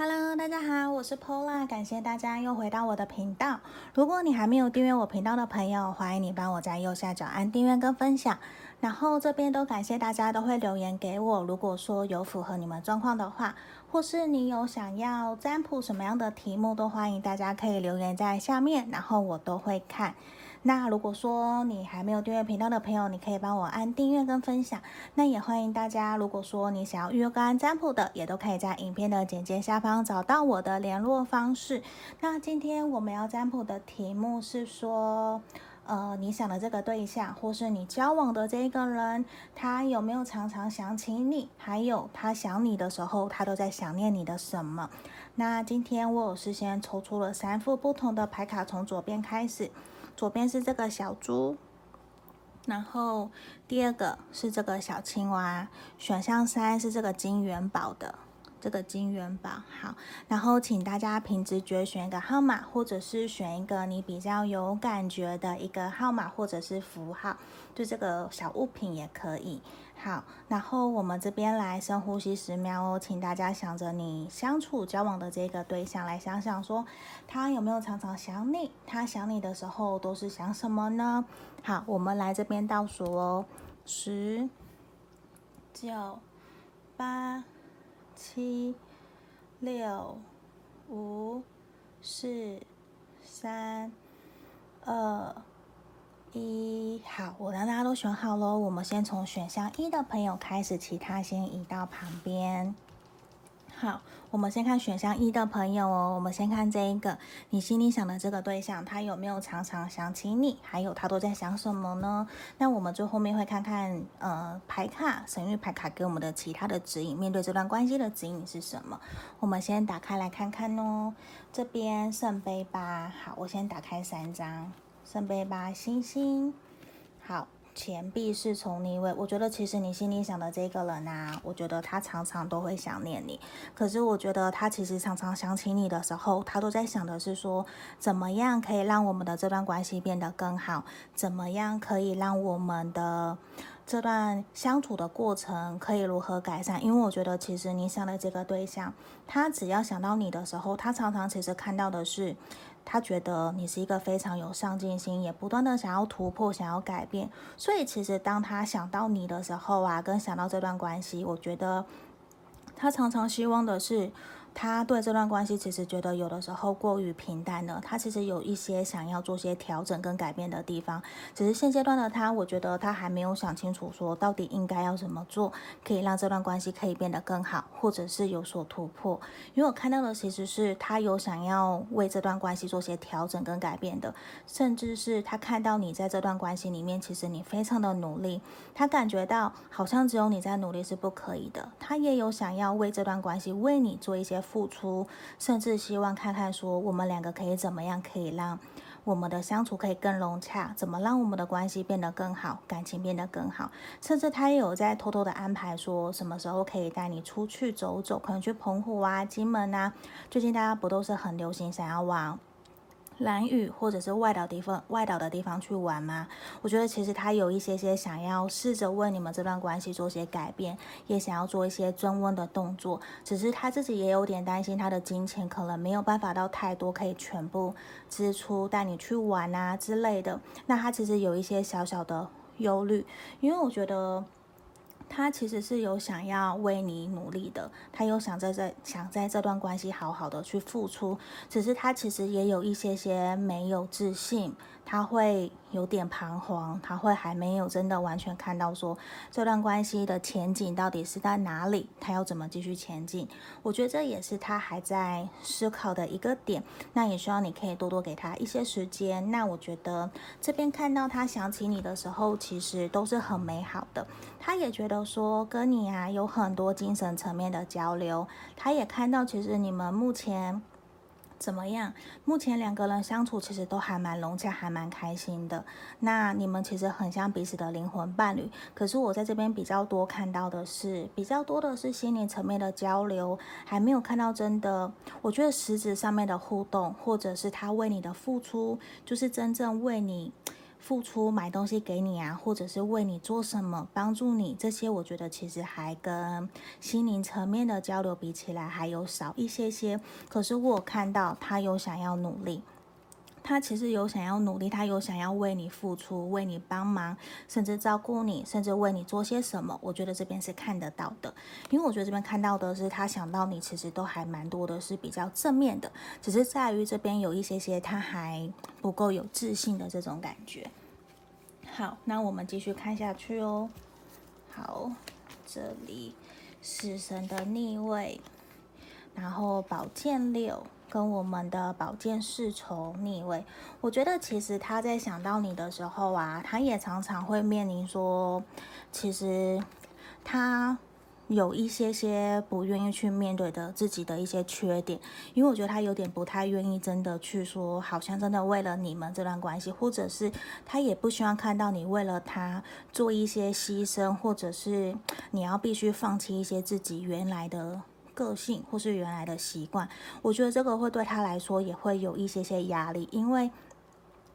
Hello，大家好，我是 Pola，感谢大家又回到我的频道。如果你还没有订阅我频道的朋友，欢迎你帮我在右下角按订阅跟分享。然后这边都感谢大家都会留言给我。如果说有符合你们状况的话，或是你有想要占卜什么样的题目，都欢迎大家可以留言在下面，然后我都会看。那如果说你还没有订阅频道的朋友，你可以帮我按订阅跟分享。那也欢迎大家，如果说你想要预约个案占卜的，也都可以在影片的简介下方找到我的联络方式。那今天我们要占卜的题目是说，呃，你想的这个对象，或是你交往的这个人，他有没有常常想起你？还有他想你的时候，他都在想念你的什么？那今天我有事先抽出了三副不同的牌卡，从左边开始。左边是这个小猪，然后第二个是这个小青蛙，选项三是这个金元宝的，这个金元宝。好，然后请大家凭直觉选一个号码，或者是选一个你比较有感觉的一个号码或者是符号，就这个小物品也可以。好，然后我们这边来深呼吸十秒哦，请大家想着你相处交往的这个对象，来想想说他有没有常常想你？他想你的时候都是想什么呢？好，我们来这边倒数哦，十、九、八、七、六、五、四、三、二。一好，我让大家都选好喽。我们先从选项一的朋友开始，其他先移到旁边。好，我们先看选项一的朋友哦。我们先看这一个，你心里想的这个对象，他有没有常常想起你？还有他都在想什么呢？那我们最后面会看看，呃，牌卡神域牌卡给我们的其他的指引，面对这段关系的指引是什么？我们先打开来看看哦。这边圣杯八，好，我先打开三张。圣杯八星星，好，钱币是从逆位。我觉得其实你心里想的这个人啊，我觉得他常常都会想念你。可是我觉得他其实常常想起你的时候，他都在想的是说，怎么样可以让我们的这段关系变得更好？怎么样可以让我们的这段相处的过程可以如何改善？因为我觉得其实你想的这个对象，他只要想到你的时候，他常常其实看到的是。他觉得你是一个非常有上进心，也不断的想要突破、想要改变。所以其实当他想到你的时候啊，跟想到这段关系，我觉得他常常希望的是。他对这段关系其实觉得有的时候过于平淡了，他其实有一些想要做些调整跟改变的地方，只是现阶段的他，我觉得他还没有想清楚，说到底应该要怎么做，可以让这段关系可以变得更好，或者是有所突破。因为我看到的其实是他有想要为这段关系做些调整跟改变的，甚至是他看到你在这段关系里面，其实你非常的努力，他感觉到好像只有你在努力是不可以的，他也有想要为这段关系为你做一些。付出，甚至希望看看说我们两个可以怎么样，可以让我们的相处可以更融洽，怎么让我们的关系变得更好，感情变得更好。甚至他也有在偷偷的安排，说什么时候可以带你出去走走，可能去澎湖啊、金门啊。最近大家不都是很流行想要往蓝屿或者是外岛地方、外岛的地方去玩吗？我觉得其实他有一些些想要试着为你们这段关系做些改变，也想要做一些增温的动作。只是他自己也有点担心，他的金钱可能没有办法到太多，可以全部支出带你去玩啊之类的。那他其实有一些小小的忧虑，因为我觉得。他其实是有想要为你努力的，他有想在这想在这段关系好好的去付出，只是他其实也有一些些没有自信。他会有点彷徨，他会还没有真的完全看到说这段关系的前景到底是在哪里，他要怎么继续前进。我觉得这也是他还在思考的一个点。那也希望你可以多多给他一些时间。那我觉得这边看到他想起你的时候，其实都是很美好的。他也觉得说跟你啊有很多精神层面的交流。他也看到其实你们目前。怎么样？目前两个人相处其实都还蛮融洽，还蛮开心的。那你们其实很像彼此的灵魂伴侣。可是我在这边比较多看到的是，比较多的是心灵层面的交流，还没有看到真的。我觉得实质上面的互动，或者是他为你的付出，就是真正为你。付出买东西给你啊，或者是为你做什么帮助你，这些我觉得其实还跟心灵层面的交流比起来还有少一些些。可是我看到他有想要努力。他其实有想要努力，他有想要为你付出，为你帮忙，甚至照顾你，甚至为你做些什么。我觉得这边是看得到的，因为我觉得这边看到的是他想到你，其实都还蛮多的，是比较正面的，只是在于这边有一些些他还不够有自信的这种感觉。好，那我们继续看下去哦。好，这里死神的逆位，然后宝剑六。跟我们的宝剑侍从逆位，我觉得其实他在想到你的时候啊，他也常常会面临说，其实他有一些些不愿意去面对的自己的一些缺点，因为我觉得他有点不太愿意真的去说，好像真的为了你们这段关系，或者是他也不希望看到你为了他做一些牺牲，或者是你要必须放弃一些自己原来的。个性或是原来的习惯，我觉得这个会对他来说也会有一些些压力，因为。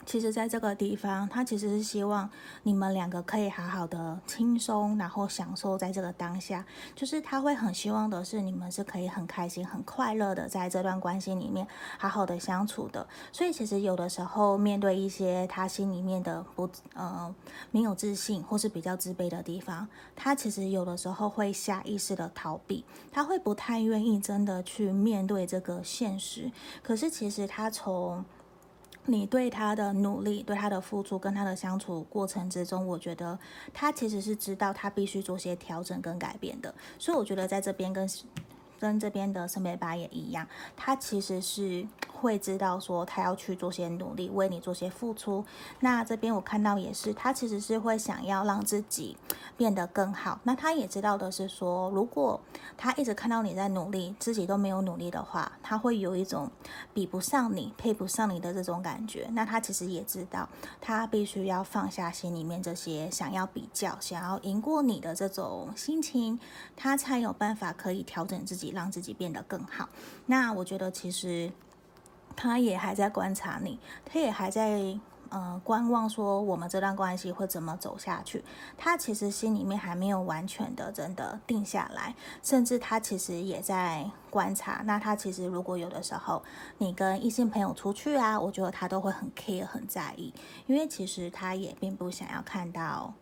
其实，在这个地方，他其实是希望你们两个可以好好的轻松，然后享受在这个当下。就是他会很希望的是，你们是可以很开心、很快乐的在这段关系里面好好的相处的。所以，其实有的时候面对一些他心里面的不呃没有自信或是比较自卑的地方，他其实有的时候会下意识的逃避，他会不太愿意真的去面对这个现实。可是，其实他从你对他的努力、对他的付出跟他的相处过程之中，我觉得他其实是知道他必须做些调整跟改变的，所以我觉得在这边跟。跟这边的圣杯八也一样，他其实是会知道说他要去做些努力，为你做些付出。那这边我看到也是，他其实是会想要让自己变得更好。那他也知道的是说，如果他一直看到你在努力，自己都没有努力的话，他会有一种比不上你、配不上你的这种感觉。那他其实也知道，他必须要放下心里面这些想要比较、想要赢过你的这种心情，他才有办法可以调整自己。让自己变得更好。那我觉得其实他也还在观察你，他也还在呃观望，说我们这段关系会怎么走下去。他其实心里面还没有完全的真的定下来，甚至他其实也在观察。那他其实如果有的时候你跟异性朋友出去啊，我觉得他都会很 care 很在意，因为其实他也并不想要看到。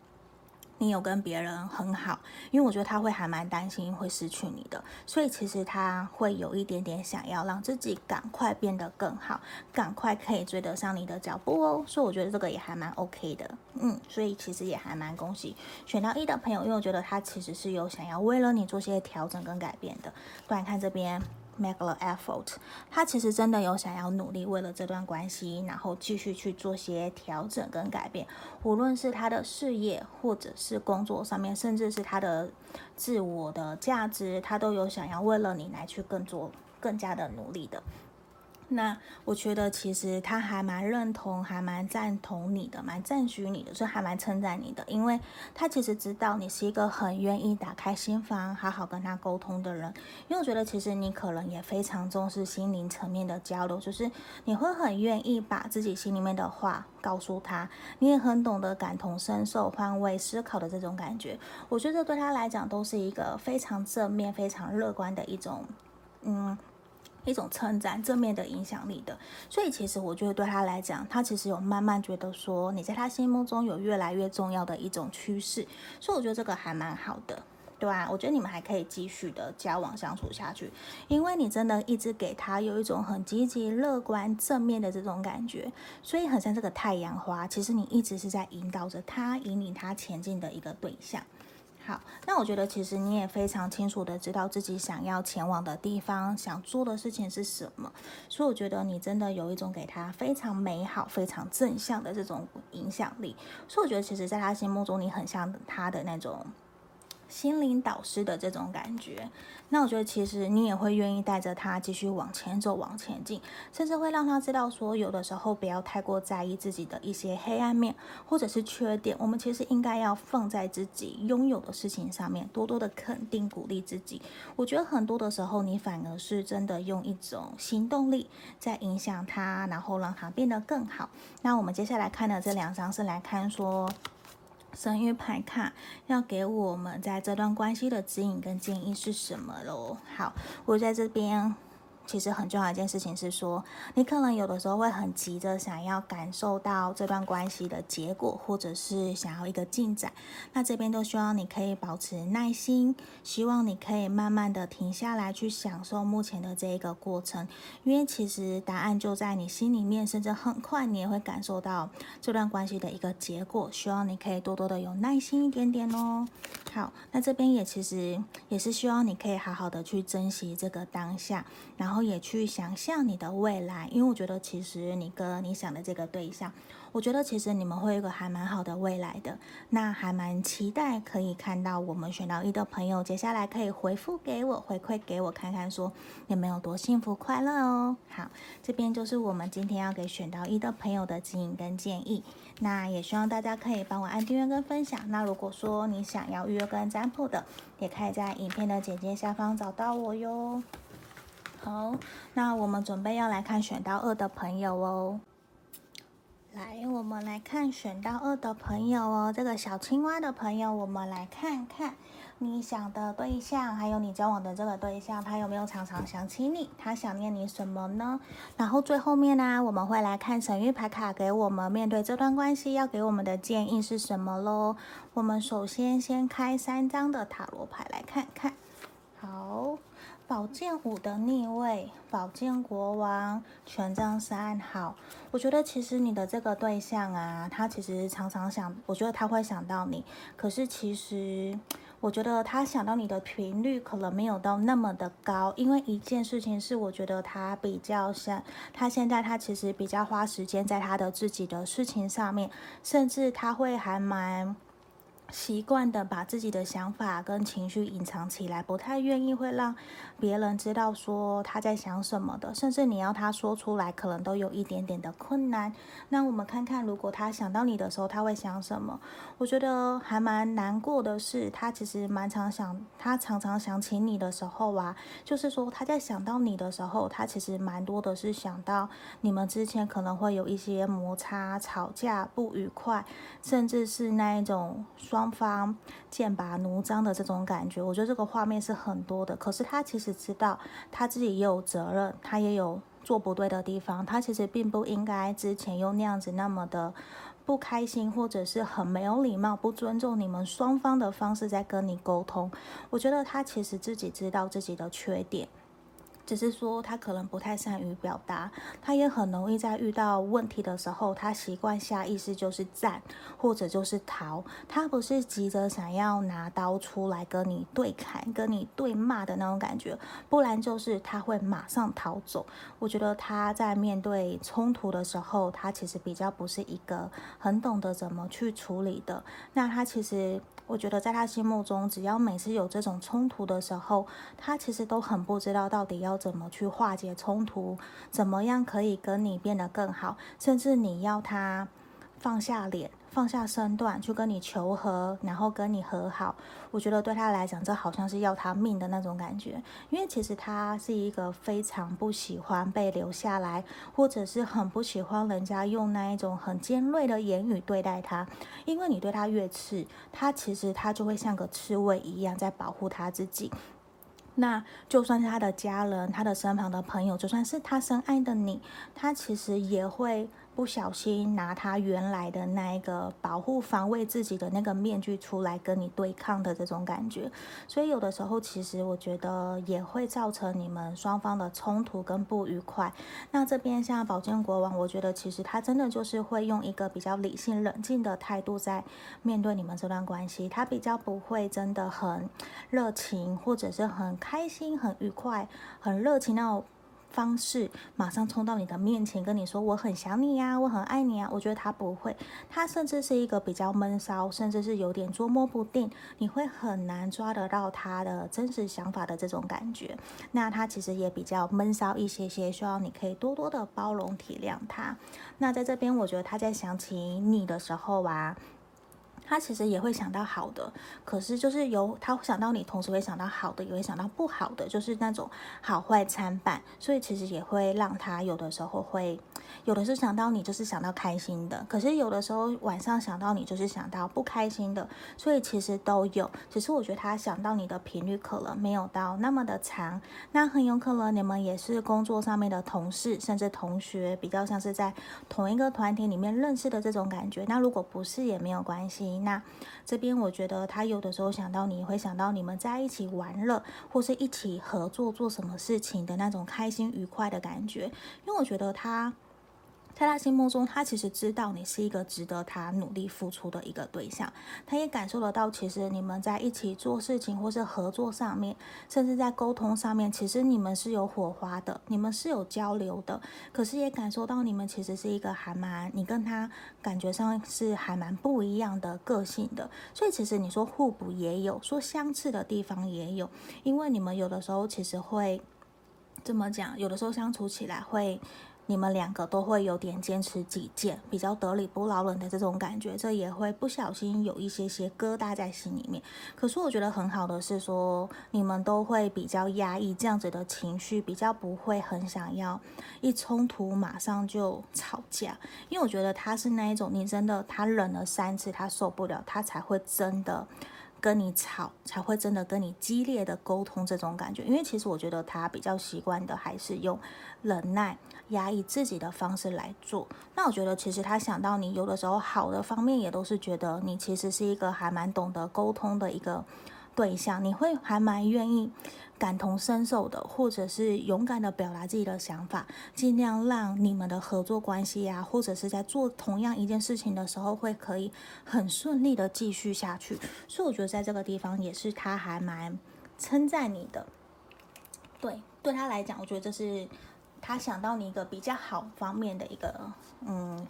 你有跟别人很好，因为我觉得他会还蛮担心会失去你的，所以其实他会有一点点想要让自己赶快变得更好，赶快可以追得上你的脚步哦。所以我觉得这个也还蛮 OK 的，嗯，所以其实也还蛮恭喜选到一的朋友，因为我觉得他其实是有想要为了你做些调整跟改变的。不然看这边。Make the effort，他其实真的有想要努力，为了这段关系，然后继续去做些调整跟改变。无论是他的事业，或者是工作上面，甚至是他的自我的价值，他都有想要为了你来去更做更加的努力的。那我觉得其实他还蛮认同，还蛮赞同你的，蛮赞许你的，所以还蛮称赞你的，因为他其实知道你是一个很愿意打开心房，好好跟他沟通的人。因为我觉得其实你可能也非常重视心灵层面的交流，就是你会很愿意把自己心里面的话告诉他，你也很懂得感同身受、换位思考的这种感觉。我觉得对他来讲都是一个非常正面、非常乐观的一种，嗯。一种称赞，正面的影响力的，所以其实我觉得对他来讲，他其实有慢慢觉得说你在他心目中有越来越重要的一种趋势，所以我觉得这个还蛮好的，对啊，我觉得你们还可以继续的交往相处下去，因为你真的一直给他有一种很积极、乐观、正面的这种感觉，所以很像这个太阳花，其实你一直是在引导着他、引领他前进的一个对象。好，那我觉得其实你也非常清楚的知道自己想要前往的地方，想做的事情是什么，所以我觉得你真的有一种给他非常美好、非常正向的这种影响力，所以我觉得其实在他心目中你很像他的那种心灵导师的这种感觉，那我觉得其实你也会愿意带着他继续往前走，往前进，甚至会让他知道说，有的时候不要太过在意自己的一些黑暗面或者是缺点，我们其实应该要放在自己拥有的事情上面，多多的肯定鼓励自己。我觉得很多的时候，你反而是真的用一种行动力在影响他，然后让他变得更好。那我们接下来看的这两张是来看说。神諭牌卡要给我们在这段关系的指引跟建议是什么喽？好，我在这边。其实很重要一件事情是说，你可能有的时候会很急着想要感受到这段关系的结果，或者是想要一个进展。那这边都希望你可以保持耐心，希望你可以慢慢的停下来去享受目前的这一个过程，因为其实答案就在你心里面，甚至很快你也会感受到这段关系的一个结果。希望你可以多多的有耐心一点点哦。好，那这边也其实也是希望你可以好好的去珍惜这个当下，然后。也去想象你的未来，因为我觉得其实你跟你想的这个对象，我觉得其实你们会有一个还蛮好的未来的。那还蛮期待可以看到我们选到一的朋友，接下来可以回复给我，回馈给我，看看说你们有多幸福快乐哦。好，这边就是我们今天要给选到一的朋友的指引跟建议。那也希望大家可以帮我按订阅跟分享。那如果说你想要预约跟占卜的，也可以在影片的简介下方找到我哟。好，那我们准备要来看选到二的朋友哦。来，我们来看选到二的朋友哦。这个小青蛙的朋友，我们来看看你想的对象，还有你交往的这个对象，他有没有常常想起你？他想念你什么呢？然后最后面呢、我们会来看神谕牌卡给我们面对这段关系要给我们的建议是什么喽。我们首先先开三张的塔罗牌来看看。好。宝剑五的逆位，宝剑国王，权杖三。好，我觉得其实你的这个对象啊，他其实常常想，我觉得他会想到你。可是其实，我觉得他想到你的频率可能没有到那么的高，因为一件事情是，我觉得他比较像，他现在他其实比较花时间在他的自己的事情上面，甚至他会还蛮。习惯的把自己的想法跟情绪隐藏起来，不太愿意会让别人知道说他在想什么的，甚至你要他说出来，可能都有一点点的困难。那我们看看，如果他想到你的时候，他会想什么？我觉得还蛮难过的是，他其实蛮常想，他常常想起你的时候啊，就是说他在想到你的时候，他其实蛮多的是想到你们之前可能会有一些摩擦、吵架、不愉快，甚至是那一种双。双方剑拔弩张的这种感觉，我觉得这个画面是很多的。可是他其实知道他自己也有责任，他也有做不对的地方。他其实并不应该之前用那样子那么的不开心，或者是很没有礼貌、不尊重你们双方的方式在跟你沟通。我觉得他其实自己知道自己的缺点。只是说他可能不太善于表达，他也很容易在遇到问题的时候，他习惯下意识就是战或者就是逃，他不是急着想要拿刀出来跟你对砍、跟你对骂的那种感觉，不然就是他会马上逃走。我觉得他在面对冲突的时候，他其实比较不是一个很懂得怎么去处理的。那他其实。我觉得在他心目中，只要每次有这种冲突的时候，他其实都很不知道到底要怎么去化解冲突，怎么样可以跟你变得更好，甚至你要他放下脸。放下身段去跟你求和，然后跟你和好，我觉得对他来讲，这好像是要他命的那种感觉。因为其实他是一个非常不喜欢被留下来，或者是很不喜欢人家用那一种很尖锐的言语对待他。因为你对他越刺，他其实他就会像个刺猬一样在保护他自己。那就算是他的家人，他的身旁的朋友，就算是他深爱的你，他其实也会。不小心拿他原来的那一个保护防卫自己的那个面具出来跟你对抗的这种感觉，所以有的时候其实我觉得也会造成你们双方的冲突跟不愉快。那这边像宝剑国王，我觉得其实他真的就是会用一个比较理性冷静的态度在面对你们这段关系，他比较不会真的很热情或者是很开心很愉快很热情那种。方式马上冲到你的面前跟你说我很想你呀，我很爱你啊。我觉得他不会，他甚至是一个比较闷骚，甚至是有点捉摸不定，你会很难抓得到他的真实想法的这种感觉。那他其实也比较闷骚一些些，希望你可以多多的包容体谅他。那在这边，我觉得他在想起你的时候啊。他其实也会想到好的，可是就是有他想到你，同时会想到好的，也会想到不好的，就是那种好坏参半，所以其实也会让他有的时候会，有的是想到你就是想到开心的，可是有的时候晚上想到你就是想到不开心的，所以其实都有，只是我觉得他想到你的频率可能没有到那么的长，那很有可能你们也是工作上面的同事，甚至同学，比较像是在同一个团体里面认识的这种感觉，那如果不是也没有关系。那这边我觉得他有的时候想到你会想到你们在一起玩乐，或是一起合作做什么事情的那种开心愉快的感觉，因为我觉得他。在他心目中，他其实知道你是一个值得他努力付出的一个对象，他也感受得到，其实你们在一起做事情或是合作上面，甚至在沟通上面，其实你们是有火花的，你们是有交流的。可是也感受到你们其实是一个还蛮，你跟他感觉上是还蛮不一样的个性的。所以其实你说互补也有，说相似的地方也有，因为你们有的时候其实会这么讲，有的时候相处起来会。你们两个都会有点坚持己见，比较得理不饶人的这种感觉，这也会不小心有一些些疙瘩在心里面。可是我觉得很好的是说，你们都会比较压抑这样子的情绪，比较不会很想要一冲突马上就吵架。因为我觉得他是那一种，你真的他忍了三次，他受不了，他才会真的。跟你吵才会真的跟你激烈的沟通这种感觉，因为其实我觉得他比较习惯的还是用忍耐、压抑自己的方式来做。那我觉得其实他想到你有的时候好的方面，也都是觉得你其实是一个还蛮懂得沟通的一个对象，你会还蛮愿意。感同身受的，或者是勇敢的表达自己的想法，尽量让你们的合作关系呀、啊，或者是在做同样一件事情的时候，会可以很顺利的继续下去。所以我觉得在这个地方也是他还蛮称赞你的。对，对他来讲，我觉得这是他想到你一个比较好方面的一个，嗯。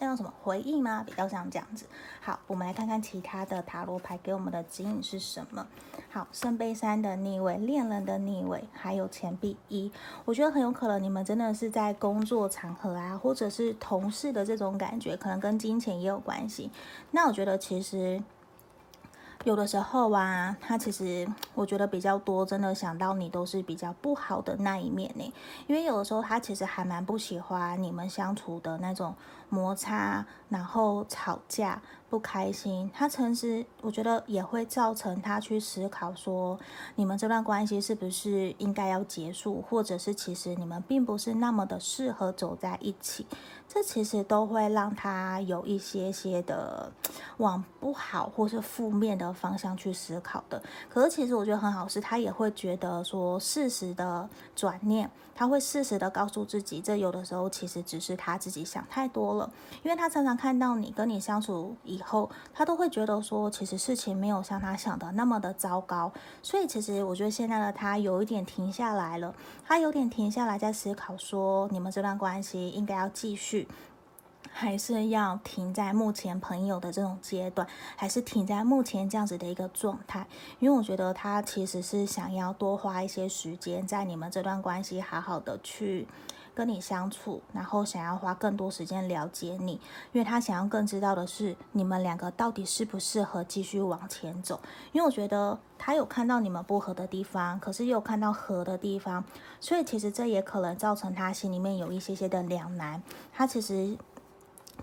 那叫什么回应吗？比较像这样子。好，我们来看看其他的塔罗牌给我们的指引是什么。好，圣杯三的逆位，恋人的逆位，还有钱币一。我觉得很有可能你们真的是在工作场合啊，或者是同事的这种感觉，可能跟金钱也有关系。那我觉得其实。有的时候啊，他其实我觉得比较多，真的想到你都是比较不好的那一面呢。因为有的时候他其实还蛮不喜欢你们相处的那种摩擦，然后吵架。不开心，他其实我觉得也会造成他去思考说，你们这段关系是不是应该要结束，或者是其实你们并不是那么的适合走在一起，这其实都会让他有一些些的往不好或是负面的方向去思考的。可是其实我觉得很好，是他也会觉得说，适时的转念，他会适时的告诉自己，这有的时候其实只是他自己想太多，因为他常常看到你跟你相处以。后他都会觉得说，其实事情没有像他想的那么的糟糕，所以其实我觉得现在的他有一点停下来了，他有点停下来在思考说，你们这段关系应该要继续，还是要停在目前朋友的这种阶段，还是停在目前这样子的一个状态？因为我觉得他其实是想要多花一些时间在你们这段关系，好好的去。跟你相处，然后想要花更多时间了解你，因为他想要更知道的是你们两个到底适不适合继续往前走。因为我觉得他有看到你们不合的地方，可是又有看到合的地方，所以其实这也可能造成他心里面有一些些的两难。他其实。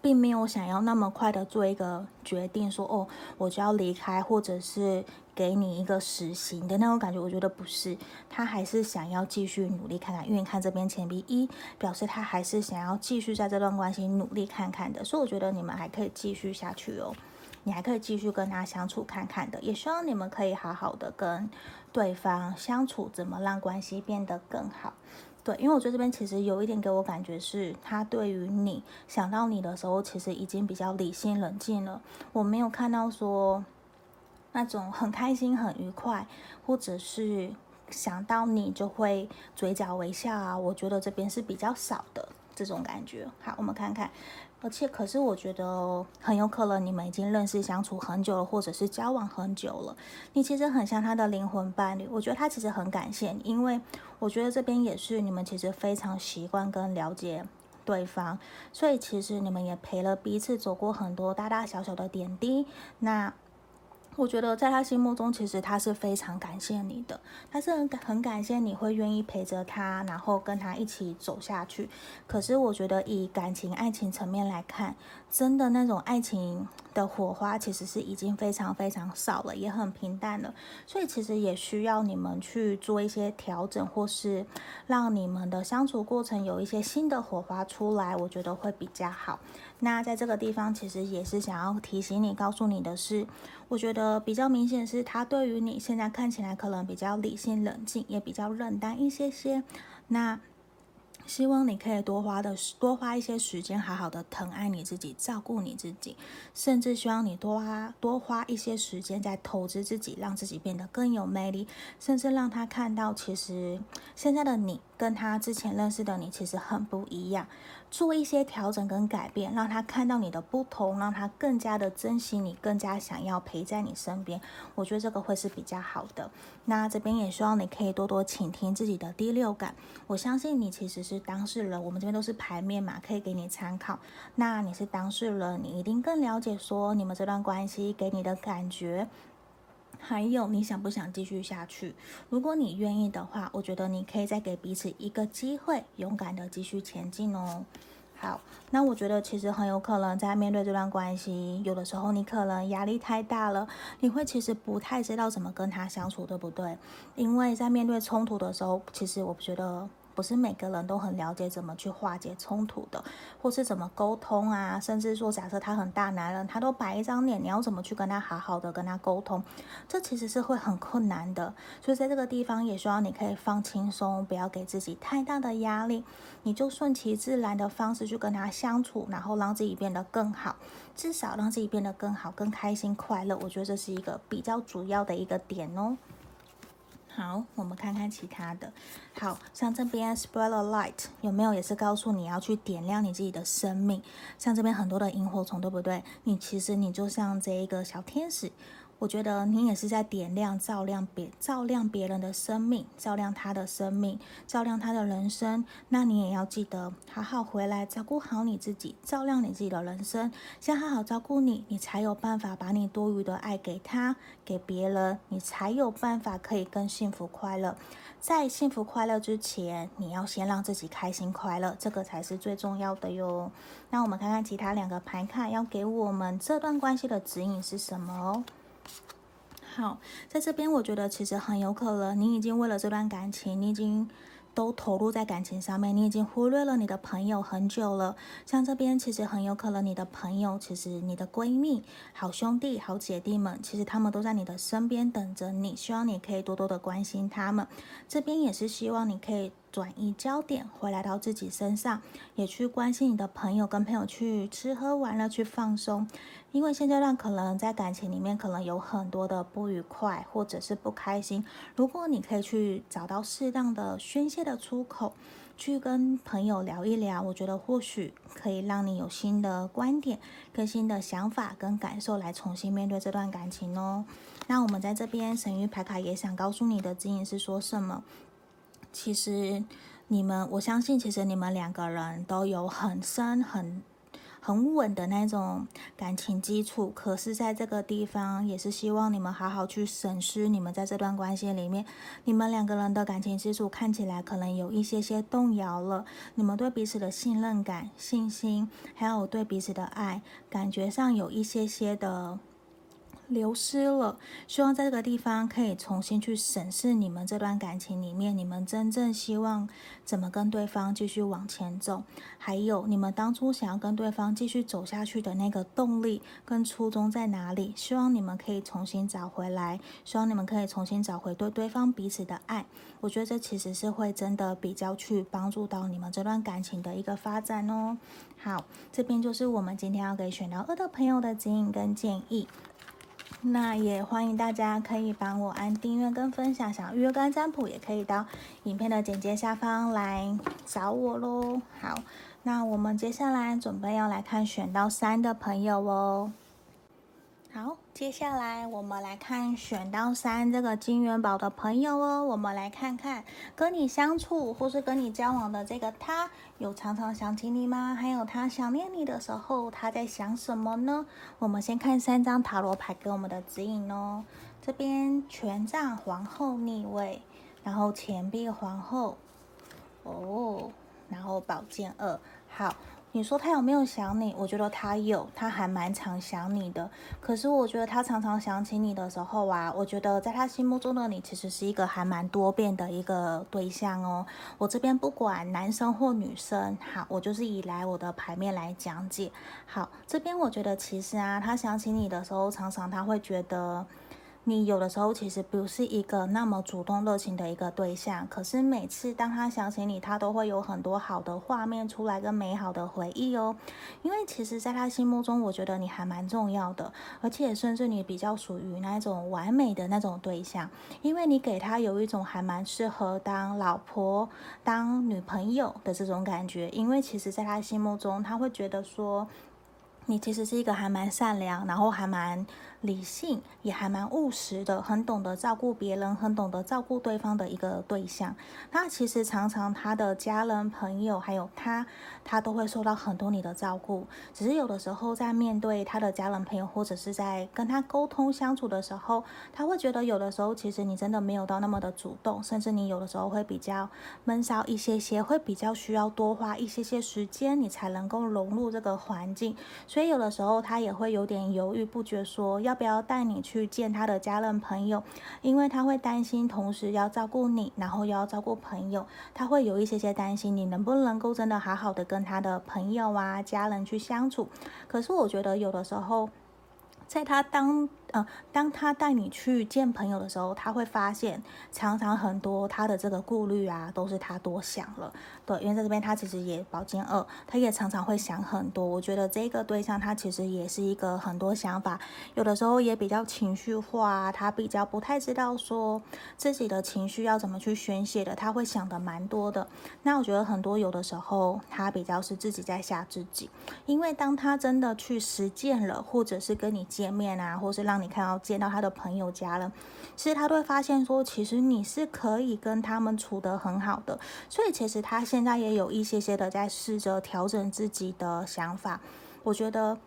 并没有想要那么快的做一个决定，说哦，我就要离开，或者是给你一个实行的那种感觉。我觉得不是，他还是想要继续努力看看。因为看这边钱币一表示他还是想要继续在这段关系努力看看的，所以我觉得你们还可以继续下去哦，你还可以继续跟他相处看看的。也希望你们可以好好的跟对方相处，怎么让关系变得更好。对，因为我觉得这边其实有一点给我感觉是，他对于你想到你的时候，其实已经比较理性冷静了。我没有看到说那种很开心、很愉快，或者是想到你就会嘴角微笑啊，我觉得这边是比较少的这种感觉。好，我们看看，而且可是我觉得很有可能你们已经认识相处很久了，或者是交往很久了。你其实很像他的灵魂伴侣，我觉得他其实很感谢你，因为我觉得这边也是你们其实非常习惯跟了解对方，所以其实你们也陪了彼此走过很多大大小小的点滴。那。我觉得在他心目中，其实他是非常感谢你的，他是很很感谢你会愿意陪着他，然后跟他一起走下去。可是我觉得以感情、爱情层面来看，真的那种爱情的火花其实是已经非常非常少了，也很平淡了。所以其实也需要你们去做一些调整，或是让你们的相处过程有一些新的火花出来，我觉得会比较好。那在这个地方，其实也是想要提醒你，告诉你的是，我觉得比较明显是他对于你现在看起来可能比较理性冷静，也比较冷淡一些些。那希望你可以多花的多花一些时间，好好的疼爱你自己，照顾你自己，甚至希望你多花多花一些时间在投资自己，让自己变得更有魅力，甚至让他看到，其实现在的你跟他之前认识的你其实很不一样。做一些调整跟改变，让他看到你的不同，让他更加的珍惜你，更加想要陪在你身边。我觉得这个会是比较好的。那这边也希望你可以多多倾听自己的第六感。我相信你其实是当事人，我们这边都是牌面嘛，可以给你参考。那你是当事人，你一定更了解说你们这段关系给你的感觉。还有，你想不想继续下去？如果你愿意的话，我觉得你可以再给彼此一个机会，勇敢的继续前进哦。好，那我觉得其实很有可能在面对这段关系，有的时候你可能压力太大了，你会其实不太知道怎么跟他相处，对不对？因为在面对冲突的时候，其实我觉得。不是每个人都很了解怎么去化解冲突的，或是怎么沟通啊，甚至说，假设他很大男人，他都摆一张脸，你要怎么去跟他好好的跟他沟通？这其实是会很困难的。所以在这个地方，也希望你可以放轻松，不要给自己太大的压力，你就顺其自然的方式去跟他相处，然后让自己变得更好，至少让自己变得更好、更开心、快乐。我觉得这是一个比较主要的一个点哦。好，我们看看其他的。好，像这边 spread a light 有没有也是告诉你要去点亮你自己的生命？像这边很多的萤火虫，对不对？你其实你就像这一个小天使。我觉得你也是在点亮、照亮别、照亮别人的生命，照亮他的生命，照亮他的人生。那你也要记得好好回来，照顾好你自己，照亮你自己的人生。先好好照顾你，你才有办法把你多余的爱给他、给别人，你才有办法可以更幸福快乐。在幸福快乐之前，你要先让自己开心快乐，这个才是最重要的哟。那我们看看其他两个牌卡要给我们这段关系的指引是什么哦。好，在这边我觉得其实很有可能，你已经为了这段感情，你已经都投入在感情上面，你已经忽略了你的朋友很久了。像这边其实很有可能，你的朋友，其实你的闺蜜、好兄弟、好姐弟们，其实他们都在你的身边等着你，希望你可以多多的关心他们。这边也是希望你可以。转移焦点，回来到自己身上，也去关心你的朋友，跟朋友去吃喝玩乐，去放松。因为现阶段可能在感情里面，可能有很多的不愉快，或者是不开心。如果你可以去找到适当的宣泄的出口，去跟朋友聊一聊，我觉得或许可以让你有新的观点、更新的想法跟感受，来重新面对这段感情哦。那我们在这边神諭牌卡也想告诉你的指引是说什么？其实你们，我相信，其实你们两个人都有很深、很很稳的那种感情基础。可是，在这个地方，也是希望你们好好去审视你们在这段关系里面，你们两个人的感情基础看起来可能有一些些动摇了。你们对彼此的信任感、信心，还有对彼此的爱，感觉上有一些些的。流失了，希望在这个地方可以重新去审视你们这段感情里面，你们真正希望怎么跟对方继续往前走，还有你们当初想要跟对方继续走下去的那个动力跟初衷在哪里？希望你们可以重新找回来，希望你们可以重新找回对对方彼此的爱。我觉得这其实是会真的比较去帮助到你们这段感情的一个发展哦。好，这边就是我们今天要给选到二的朋友的指引跟建议。那也欢迎大家可以帮我按订阅跟分享，想预约跟占卜也可以到影片的简介下方来找我喽。好，那我们接下来准备要来看选到三的朋友哦。好，接下来我们来看选到三这个金元宝的朋友哦。我们来看看跟你相处或是跟你交往的这个他，有常常想起你吗？还有他想念你的时候，他在想什么呢？我们先看三张塔罗牌给我们的指引哦。这边权杖皇后逆位，然后钱币皇后，哦，然后宝剑二，好。你说他有没有想你？我觉得他有，他还蛮常想你的。可是我觉得他常常想起你的时候啊，我觉得在他心目中的你其实是一个还蛮多变的一个对象哦。我这边不管男生或女生，好，我就是以来我的牌面来讲解。好，这边我觉得其实啊，他想起你的时候，常常他会觉得。你有的时候其实不是一个那么主动热情的一个对象，可是每次当他想起你，他都会有很多好的画面出来跟美好的回忆哦。因为其实，在他心目中，我觉得你还蛮重要的，而且甚至你比较属于那种完美的那种对象，因为你给他有一种还蛮适合当老婆、当女朋友的这种感觉。因为其实，在他心目中，他会觉得说，你其实是一个还蛮善良，然后还蛮。理性也还蛮务实的，很懂得照顾别人，很懂得照顾对方的一个对象。那其实常常他的家人、朋友还有他，他都会受到很多你的照顾。只是有的时候在面对他的家人、朋友，或者是在跟他沟通相处的时候，他会觉得有的时候其实你真的没有到那么的主动，甚至你有的时候会比较闷骚一些些，会比较需要多花一些些时间，你才能够融入这个环境。所以有的时候他也会有点犹豫不决，说要。不要带你去见他的家人朋友，因为他会担心，同时要照顾你，然后又要照顾朋友，他会有一些些担心，你能不能够真的好好的跟他的朋友啊、家人去相处。可是我觉得有的时候，在他当。嗯，当他带你去见朋友的时候，他会发现常常很多他的这个顾虑啊，都是他多想了。对，因为在这边他其实也宝剑二，他也常常会想很多。我觉得这个对象他其实也是一个很多想法，有的时候也比较情绪化，他比较不太知道说自己的情绪要怎么去宣泄的，他会想的蛮多的。那我觉得很多有的时候他比较是自己在吓自己，因为当他真的去实践了，或者是跟你见面啊，或是让你。你看到见到他的朋友家了，其实他都会发现说，其实你是可以跟他们处得很好的，所以其实他现在也有一些些的在试着调整自己的想法，我觉得。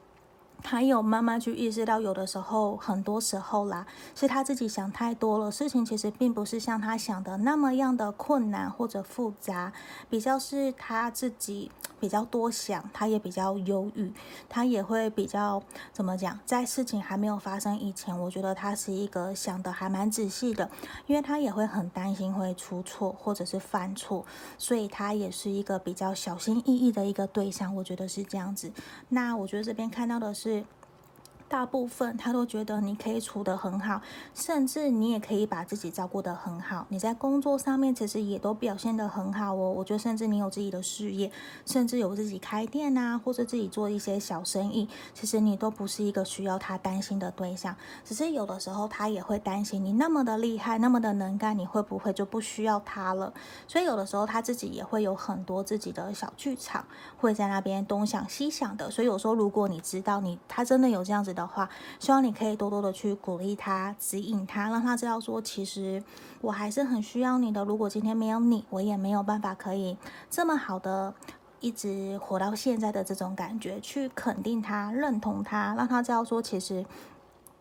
还有慢慢去意识到，有的时候，很多时候啦，是他自己想太多了。事情其实并不是像他想的那么样的困难或者复杂，比较是他自己比较多想，他也比较忧郁，他也会比较怎么讲，在事情还没有发生以前，我觉得他是一个想的还蛮仔细的，因为他也会很担心会出错或者是犯错，所以他也是一个比较小心翼翼的一个对象。我觉得是这样子。那我觉得这边看到的是。是大部分他都觉得你可以处得很好，甚至你也可以把自己照顾得很好。你在工作上面其实也都表现得很好哦。我觉得甚至你有自己的事业，甚至有自己开店啊，或者自己做一些小生意，其实你都不是一个需要他担心的对象。只是有的时候他也会担心你那么的厉害，那么的能干，你会不会就不需要他了？所以有的时候他自己也会有很多自己的小剧场，会在那边东想西想的。所以有时候如果你知道你他真的有这样子的话，希望你可以多多的去鼓励他、指引他，让他知道说，其实我还是很需要你的。如果今天没有你，我也没有办法可以这么好的一直活到现在的这种感觉，去肯定他、认同他，让他知道说，其实。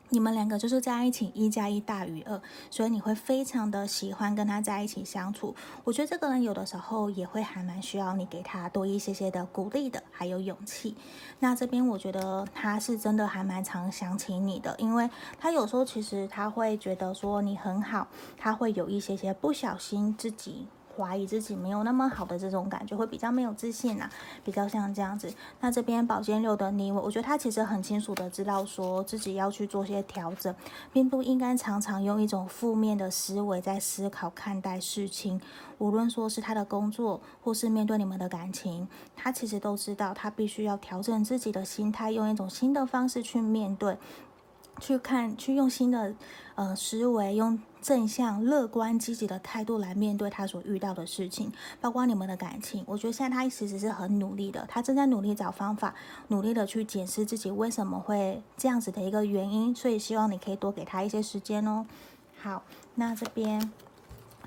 你们两个就是在一起，一加一大于二，所以你会非常的喜欢跟他在一起相处。我觉得这个人有的时候也会还蛮需要你给他多一些些的鼓励的，还有勇气。那这边我觉得他是真的还蛮常想起你的，因为他有时候其实他会觉得说你很好，他会有一些些不小心自己。怀疑自己没有那么好的这种感觉，会比较没有自信啊，比较像这样子。那这边宝剑六的你，我我觉得他其实很清楚的知道，说自己要去做些调整，并不应该常常用一种负面的思维在思考看待事情。无论说是他的工作，或是面对你们的感情，他其实都知道，他必须要调整自己的心态，用一种新的方式去面对。去看，去用新的呃思维，用正向、乐观、积极的态度来面对他所遇到的事情，包括你们的感情。我觉得现在他其实是很努力的，他正在努力找方法，努力的去解释自己为什么会这样子的一个原因。所以希望你可以多给他一些时间哦。好，那这边。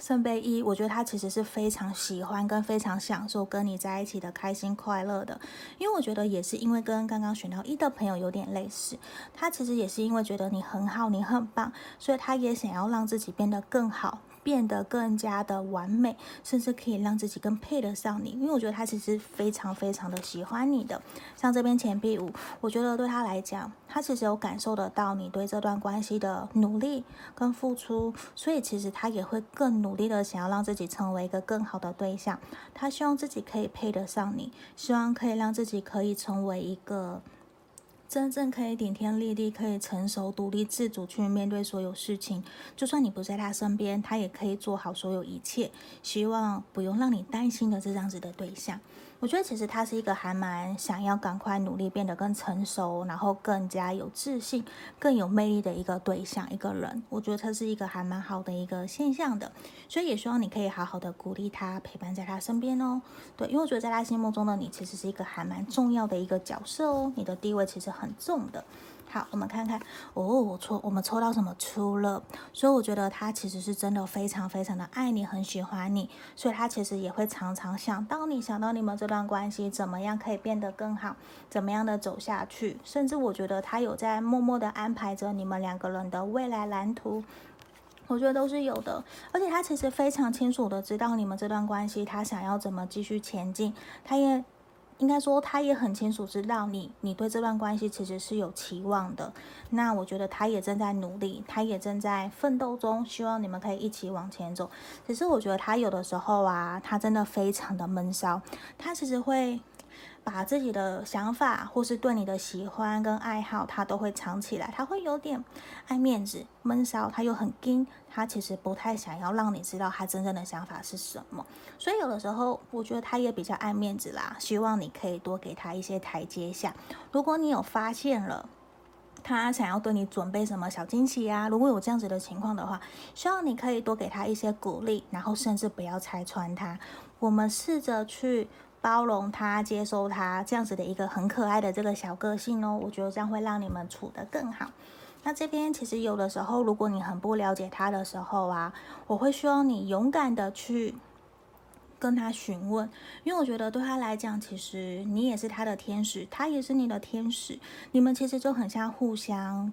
圣杯一，我觉得他其实是非常喜欢跟非常享受跟你在一起的开心快乐的，因为我觉得也是因为跟刚刚选到一的朋友有点类似，他其实也是因为觉得你很好，你很棒，所以他也想要让自己变得更好。变得更加的完美，甚至可以让自己更配得上你。因为我觉得他其实非常非常的喜欢你的。像这边钱币五，我觉得对他来讲，他其实有感受得到你对这段关系的努力跟付出，所以其实他也会更努力的想要让自己成为一个更好的对象。他希望自己可以配得上你，希望可以让自己可以成为一个。真正可以顶天立地，可以成熟、独立自主去面对所有事情。就算你不在他身边，他也可以做好所有一切。希望不用让你担心的这样子的对象。我觉得其实他是一个还蛮想要赶快努力变得更成熟，然后更加有自信、更有魅力的一个对象，一个人。我觉得他是一个还蛮好的一个现象的，所以也希望你可以好好的鼓励他，陪伴在他身边哦。对，因为我觉得在他心目中的你其实是一个还蛮重要的一个角色哦，你的地位其实很重的。好，我们看看。哦，我抽我们抽到什么？出了，所以我觉得他其实是真的非常非常的爱你，很喜欢你，所以他其实也会常常想到你，想到你们这段关系怎么样可以变得更好，怎么样的走下去，甚至我觉得他有在默默的安排着你们两个人的未来蓝图，我觉得都是有的，而且他其实非常清楚的知道你们这段关系，他想要怎么继续前进，他也。应该说，他也很清楚知道你，你对这段关系其实是有期望的。那我觉得他也正在努力，他也正在奋斗中，希望你们可以一起往前走。只是我觉得他有的时候啊，他真的非常的闷骚，他其实会。把自己的想法或是对你的喜欢跟爱好，他都会藏起来。他会有点爱面子、闷骚，他又很硬，他其实不太想要让你知道他真正的想法是什么。所以有的时候，我觉得他也比较爱面子啦。希望你可以多给他一些台阶下。如果你有发现了他想要对你准备什么小惊喜啊，如果有这样子的情况的话，希望你可以多给他一些鼓励，然后甚至不要拆穿他。我们试着去。包容他，接收他这样子的一个很可爱的这个小个性哦，我觉得这样会让你们处得更好。那这边其实有的时候，如果你很不了解他的时候啊，我会希望你勇敢的去跟他询问，因为我觉得对他来讲，其实你也是他的天使，他也是你的天使，你们其实就很像互相。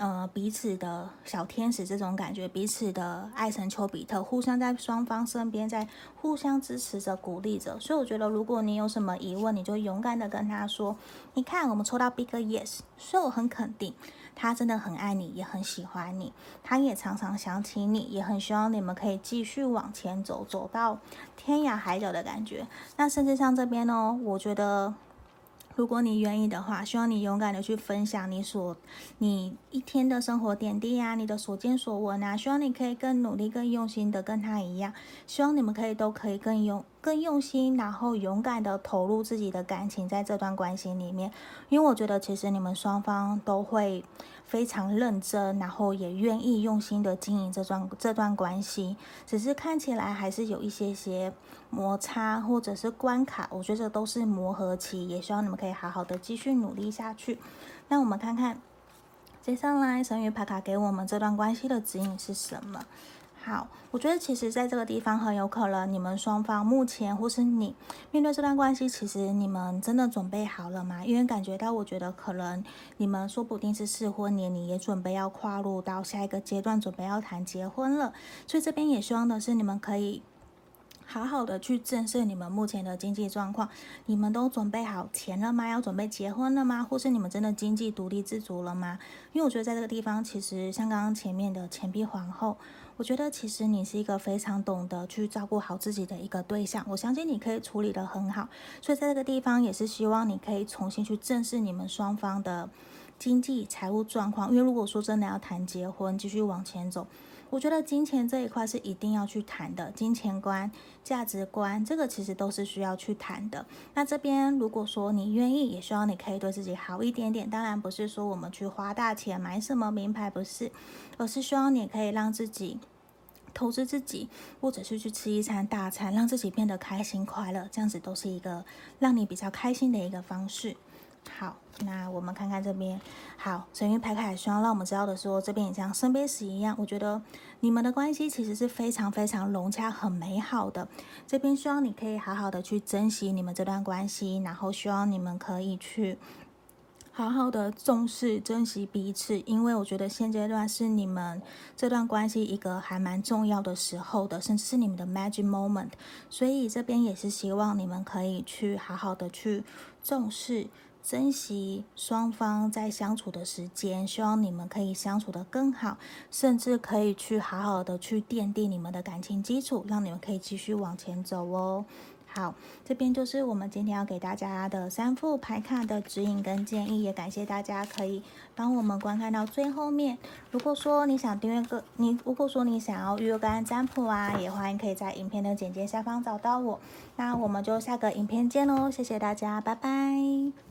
呃，彼此的小天使这种感觉，彼此的爱神丘比特，互相在双方身边，在互相支持着、鼓励着。所以我觉得，如果你有什么疑问，你就勇敢的跟他说。你看，我们抽到 Big Yes，所以我很肯定，他真的很爱你，也很喜欢你，他也常常想起你，也很希望你们可以继续往前走，走到天涯海角的感觉。那甚至像这边呢，我觉得。如果你愿意的话，希望你勇敢的去分享你所你一天的生活点滴啊，你的所见所闻啊，希望你可以更努力、更用心的跟他一样，希望你们可以都可以更用。更用心，然后勇敢的投入自己的感情在这段关系里面，因为我觉得其实你们双方都会非常认真，然后也愿意用心的经营这段这段关系，只是看起来还是有一些些摩擦或者是关卡，我觉得都是磨合期，也希望你们可以好好的继续努力下去。那我们看看接下来神谕牌卡给我们这段关系的指引是什么？好，我觉得其实在这个地方很有可能，你们双方目前或是你面对这段关系，其实你们真的准备好了吗？因为感觉到，我觉得可能你们说不定是适婚年，龄也准备要跨入到下一个阶段，准备要谈结婚了。所以这边也希望的是，你们可以好好的去正视你们目前的经济状况。你们都准备好钱了吗？要准备结婚了吗？或是你们真的经济独立自主了吗？因为我觉得在这个地方，其实像刚刚前面的钱币皇后。我觉得其实你是一个非常懂得去照顾好自己的一个对象，我相信你可以处理得很好，所以在这个地方也是希望你可以重新去正视你们双方的经济财务状况，因为如果说真的要谈结婚，继续往前走，我觉得金钱这一块是一定要去谈的，金钱观、价值观，这个其实都是需要去谈的。那这边如果说你愿意，也希望你可以对自己好一点点。当然不是说我们去花大钱买什么名牌，不是，而是希望你可以让自己投资自己，或者是去吃一餐大餐，让自己变得开心快乐，这样子都是一个让你比较开心的一个方式。好，那我们看看这边。好，神諭牌卡也希望让我们知道的说，这边也像圣杯十一样，我觉得你们的关系其实是非常非常融洽、很美好的。这边希望你可以好好的去珍惜你们这段关系，然后希望你们可以去好好的重视、珍惜彼此，因为我觉得现阶段是你们这段关系一个还蛮重要的时候的，甚至是你们的 magic moment。所以这边也是希望你们可以去好好的去重视。珍惜双方在相处的时间，希望你们可以相处得更好，甚至可以去好好的去奠定你们的感情基础，让你们可以继续往前走哦。好，这边就是我们今天要给大家的三副牌卡的指引跟建议，也感谢大家可以帮我们观看到最后面。如果说你想订阅个你，如果说你想要预约个案占卜啊，也欢迎可以在影片的简介下方找到我。那我们就下个影片见喽，谢谢大家，拜拜。